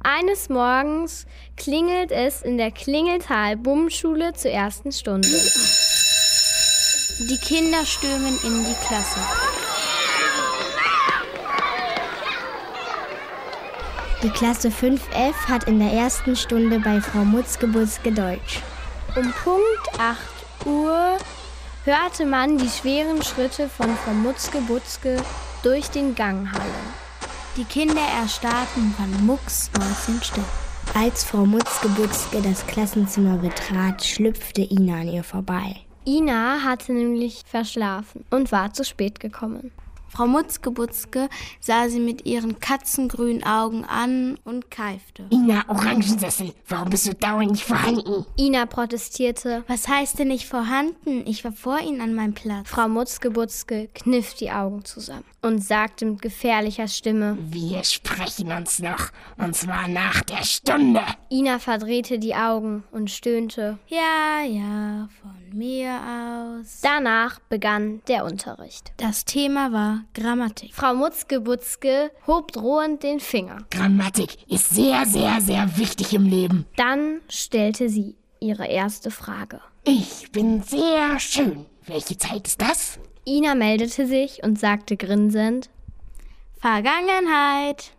Eines Morgens klingelt es in der Klingeltal-Bummschule zur ersten Stunde. Die Kinder stürmen in die Klasse. Die Klasse 5F hat in der ersten Stunde bei Frau Mutzke-Butzke Deutsch. Um Punkt 8 Uhr hörte man die schweren Schritte von Frau Mutzke-Butzke durch den Gang hallen. Die Kinder erstarrten von Mucks still. Als Frau Mutzke-Butzke das Klassenzimmer betrat, schlüpfte Ina an ihr vorbei. Ina hatte nämlich verschlafen und war zu spät gekommen. Frau Mutzke-Butzke sah sie mit ihren katzengrünen Augen an und keifte. Ina, Orangensessel, warum bist du dauernd nicht vorhanden? Ina protestierte. Was heißt denn nicht vorhanden? Ich war vor Ihnen an meinem Platz. Frau Mutzke-Butzke kniff die Augen zusammen und sagte mit gefährlicher Stimme: Wir sprechen uns noch, und zwar nach der Stunde. Ina verdrehte die Augen und stöhnte: Ja, ja, von mir aus. Danach begann der Unterricht. Das Thema war Grammatik. Frau Mutzke-Butzke hob drohend den Finger. Grammatik ist sehr, sehr, sehr wichtig im Leben. Dann stellte sie ihre erste Frage. Ich bin sehr schön. Welche Zeit ist das? Ina meldete sich und sagte grinsend: Vergangenheit.